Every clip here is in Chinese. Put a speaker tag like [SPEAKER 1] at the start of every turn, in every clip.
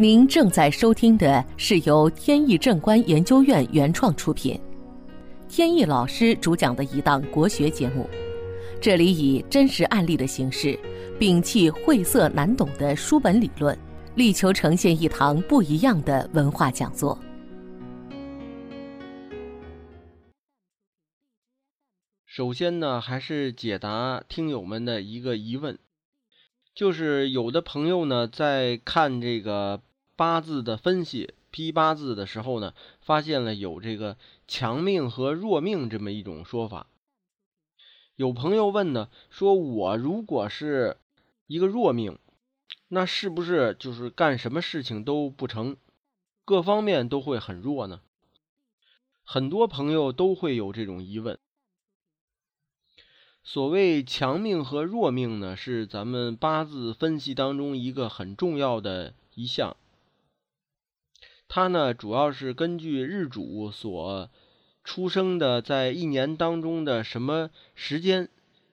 [SPEAKER 1] 您正在收听的是由天意正观研究院原创出品，天意老师主讲的一档国学节目。这里以真实案例的形式，摒弃晦涩难懂的书本理论，力求呈现一堂不一样的文化讲座。
[SPEAKER 2] 首先呢，还是解答听友们的一个疑问，就是有的朋友呢在看这个八字的分析、批八字的时候呢，发现了有这个强命和弱命这么一种说法。有朋友问呢，说我如果是一个弱命，那是不是就是干什么事情都不成，各方面都会很弱呢？很多朋友都会有这种疑问。所谓强命和弱命呢，是咱们八字分析当中一个很重要的一项。它呢，主要是根据日主所出生的在一年当中的什么时间，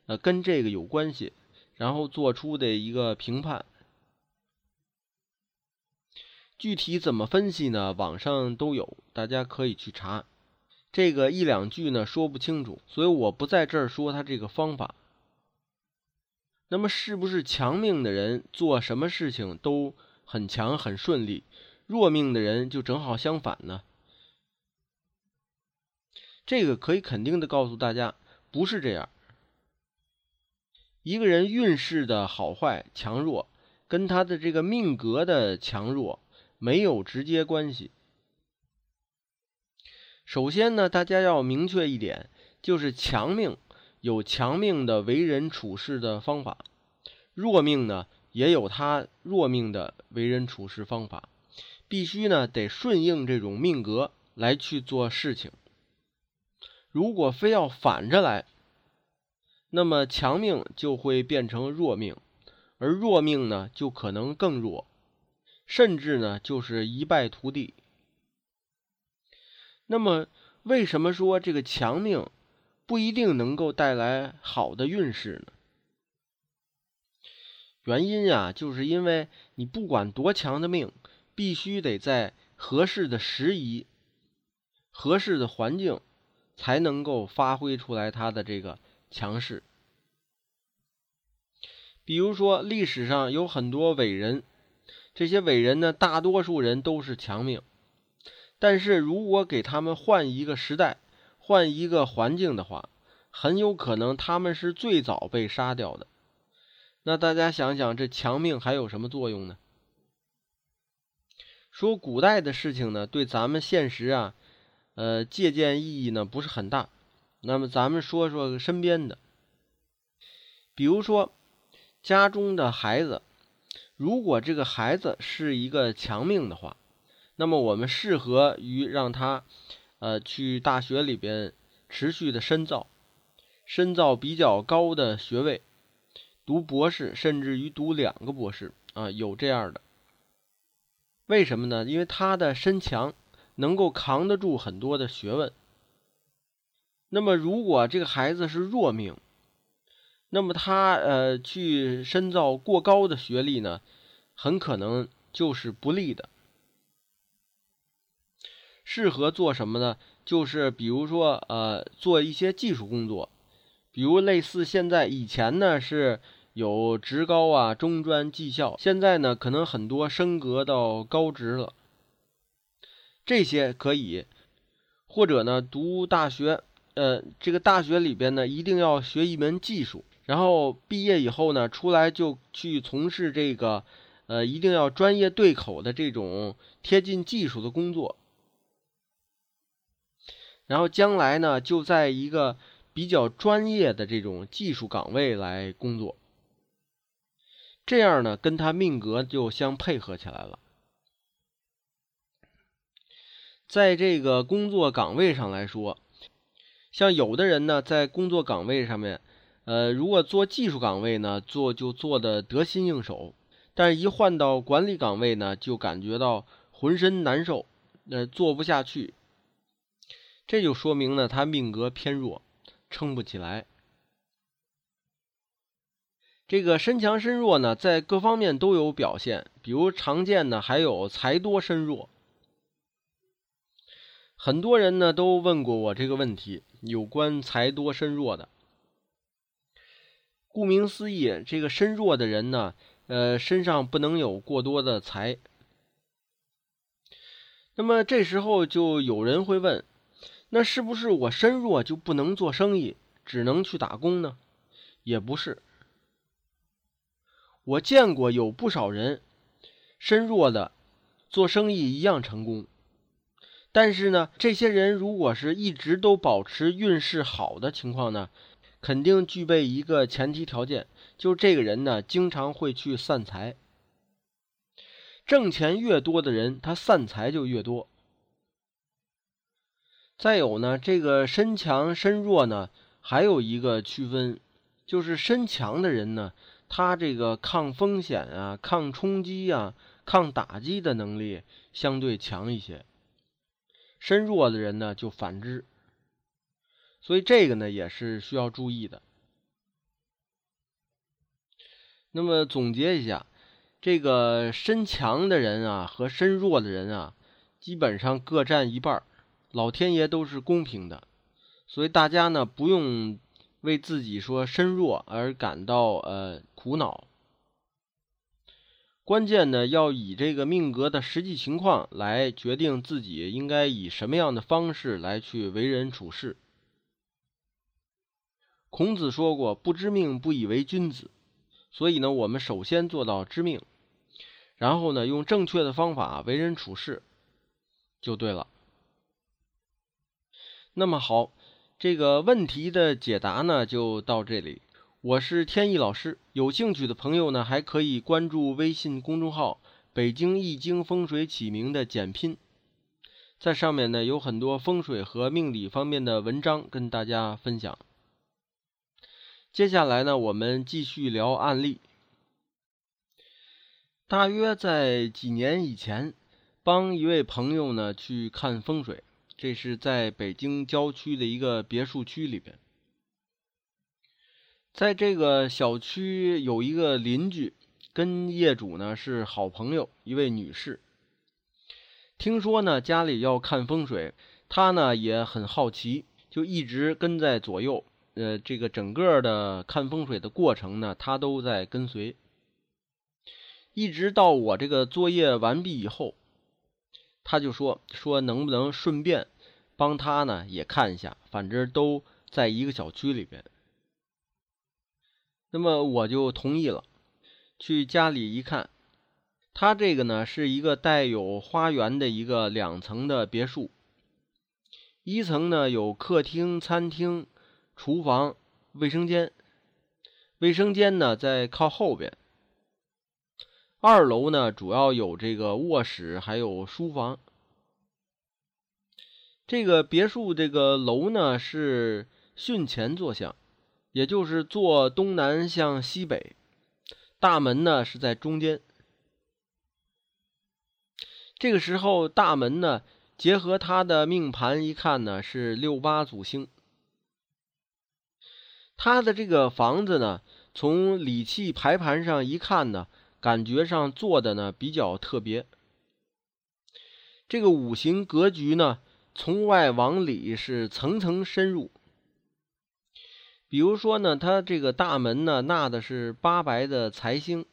[SPEAKER 2] 呃，跟这个有关系，然后做出的一个评判。具体怎么分析呢？网上都有，大家可以去查。这个一两句呢说不清楚，所以我不在这儿说他这个方法。那么，是不是强命的人做什么事情都很强很顺利，弱命的人就正好相反呢？这个可以肯定的告诉大家，不是这样。一个人运势的好坏强弱，跟他的这个命格的强弱没有直接关系。首先呢，大家要明确一点，就是强命有强命的为人处事的方法，弱命呢也有他弱命的为人处事方法，必须呢得顺应这种命格来去做事情。如果非要反着来，那么强命就会变成弱命，而弱命呢就可能更弱，甚至呢就是一败涂地。那么，为什么说这个强命不一定能够带来好的运势呢？原因呀，就是因为你不管多强的命，必须得在合适的时宜、合适的环境，才能够发挥出来它的这个强势。比如说，历史上有很多伟人，这些伟人呢，大多数人都是强命。但是如果给他们换一个时代、换一个环境的话，很有可能他们是最早被杀掉的。那大家想想，这强命还有什么作用呢？说古代的事情呢，对咱们现实啊，呃，借鉴意义呢不是很大。那么咱们说说身边的，比如说家中的孩子，如果这个孩子是一个强命的话。那么我们适合于让他，呃，去大学里边持续的深造，深造比较高的学位，读博士，甚至于读两个博士啊，有这样的。为什么呢？因为他的身强，能够扛得住很多的学问。那么如果这个孩子是弱命，那么他呃去深造过高的学历呢，很可能就是不利的。适合做什么呢？就是比如说，呃，做一些技术工作，比如类似现在以前呢是有职高啊、中专、技校，现在呢可能很多升格到高职了，这些可以，或者呢读大学，呃，这个大学里边呢一定要学一门技术，然后毕业以后呢出来就去从事这个，呃，一定要专业对口的这种贴近技术的工作。然后将来呢，就在一个比较专业的这种技术岗位来工作，这样呢，跟他命格就相配合起来了。在这个工作岗位上来说，像有的人呢，在工作岗位上面，呃，如果做技术岗位呢，做就做的得心应手，但是一换到管理岗位呢，就感觉到浑身难受，呃，做不下去。这就说明呢，他命格偏弱，撑不起来。这个身强身弱呢，在各方面都有表现，比如常见的还有财多身弱。很多人呢都问过我这个问题，有关财多身弱的。顾名思义，这个身弱的人呢，呃，身上不能有过多的财。那么这时候就有人会问，那是不是我身弱就不能做生意，只能去打工呢？也不是。我见过有不少人身弱的做生意一样成功，但是呢，这些人如果是一直都保持运势好的情况呢？肯定具备一个前提条件，就这个人呢，经常会去散财。挣钱越多的人，他散财就越多。再有呢，这个身强身弱呢，还有一个区分，就是身强的人呢，他这个抗风险啊、抗冲击啊、抗打击的能力相对强一些；身弱的人呢，就反之。所以这个呢也是需要注意的。那么总结一下，这个身强的人啊和身弱的人啊，基本上各占一半老天爷都是公平的，所以大家呢不用为自己说身弱而感到呃苦恼。关键呢要以这个命格的实际情况来决定自己应该以什么样的方式来去为人处事。孔子说过：“不知命，不以为君子。”所以呢，我们首先做到知命，然后呢，用正确的方法为人处事，就对了。那么好，这个问题的解答呢，就到这里。我是天意老师，有兴趣的朋友呢，还可以关注微信公众号“北京易经风水起名”的简拼，在上面呢，有很多风水和命理方面的文章跟大家分享。接下来呢，我们继续聊案例。大约在几年以前，帮一位朋友呢去看风水，这是在北京郊区的一个别墅区里边。在这个小区有一个邻居，跟业主呢是好朋友，一位女士。听说呢家里要看风水，她呢也很好奇，就一直跟在左右。呃，这个整个的看风水的过程呢，他都在跟随，一直到我这个作业完毕以后，他就说说能不能顺便帮他呢也看一下，反正都在一个小区里边。那么我就同意了，去家里一看，他这个呢是一个带有花园的一个两层的别墅，一层呢有客厅、餐厅。厨房、卫生间，卫生间呢在靠后边。二楼呢主要有这个卧室，还有书房。这个别墅这个楼呢是巽前坐向，也就是坐东南向西北。大门呢是在中间。这个时候大门呢结合他的命盘一看呢是六八祖星。他的这个房子呢，从理气排盘上一看呢，感觉上做的呢比较特别。这个五行格局呢，从外往里是层层深入。比如说呢，他这个大门呢纳的是八白的财星，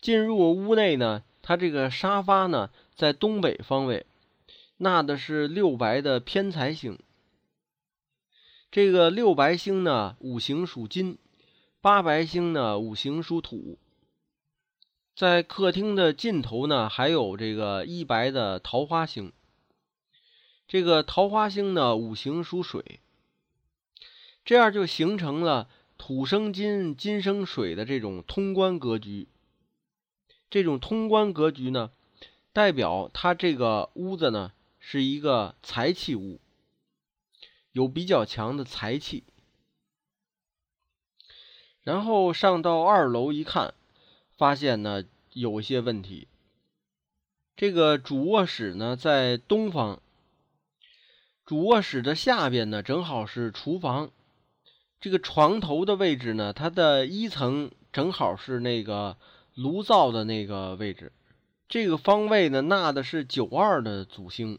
[SPEAKER 2] 进入屋内呢，他这个沙发呢在东北方位，纳的是六白的偏财星。这个六白星呢，五行属金；八白星呢，五行属土。在客厅的尽头呢，还有这个一白的桃花星。这个桃花星呢，五行属水。这样就形成了土生金、金生水的这种通关格局。这种通关格局呢，代表它这个屋子呢，是一个财气屋。有比较强的财气，然后上到二楼一看，发现呢有一些问题。这个主卧室呢在东方，主卧室的下边呢正好是厨房，这个床头的位置呢，它的一层正好是那个炉灶的那个位置。这个方位呢，纳的是九二的祖星。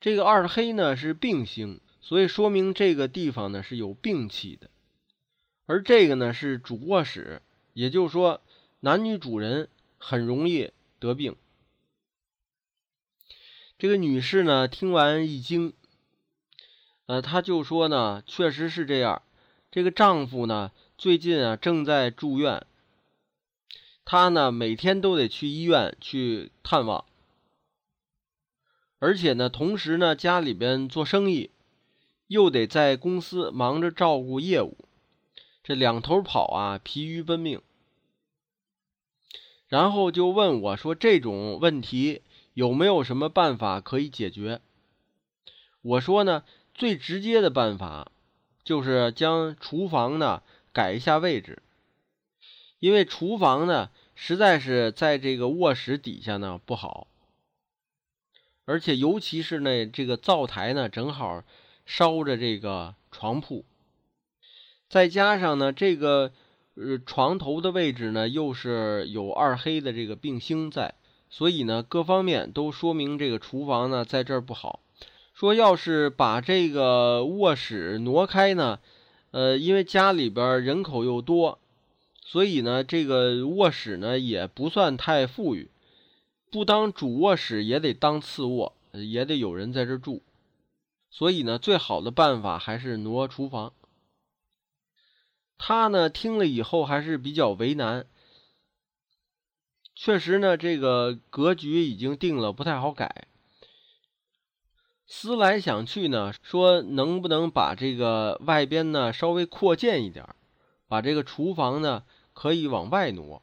[SPEAKER 2] 这个二黑呢是病星，所以说明这个地方呢是有病气的。而这个呢是主卧室，也就是说男女主人很容易得病。这个女士呢听完一惊。呃，她就说呢，确实是这样。这个丈夫呢，最近啊正在住院，她呢每天都得去医院去探望，而且呢，同时呢家里边做生意，又得在公司忙着照顾业务，这两头跑啊，疲于奔命。然后就问我说：“这种问题有没有什么办法可以解决？”我说呢。最直接的办法就是将厨房呢改一下位置，因为厨房呢实在是在这个卧室底下呢不好，而且尤其是那这个灶台呢正好烧着这个床铺，再加上呢这个呃床头的位置呢又是有二黑的这个病星在，所以呢各方面都说明这个厨房呢在这儿不好。说要是把这个卧室挪开呢，呃，因为家里边人口又多，所以呢，这个卧室呢也不算太富裕，不当主卧室也得当次卧，也得有人在这住，所以呢，最好的办法还是挪厨房。他呢听了以后还是比较为难，确实呢，这个格局已经定了，不太好改。思来想去呢，说能不能把这个外边呢稍微扩建一点，把这个厨房呢可以往外挪。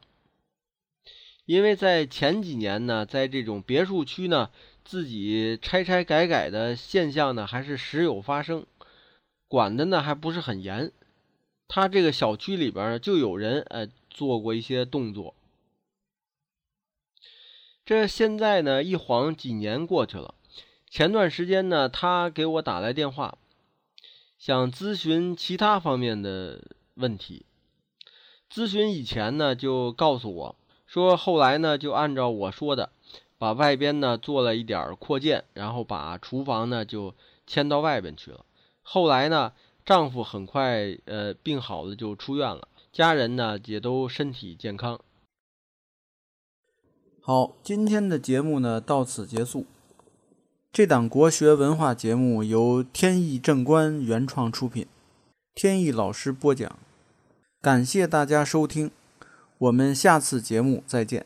[SPEAKER 2] 因为在前几年呢，在这种别墅区呢，自己拆拆改改的现象呢还是时有发生，管的呢还不是很严。他这个小区里边就有人呃做过一些动作。这现在呢一晃几年过去了。前段时间呢，他给我打来电话，想咨询其他方面的问题。咨询以前呢，就告诉我说，后来呢，就按照我说的，把外边呢做了一点扩建，然后把厨房呢就迁到外边去了。后来呢，丈夫很快呃病好了就出院了，家人呢也都身体健康。
[SPEAKER 3] 好，今天的节目呢到此结束。这档国学文化节目由天意正观原创出品，天意老师播讲，感谢大家收听，我们下次节目再见。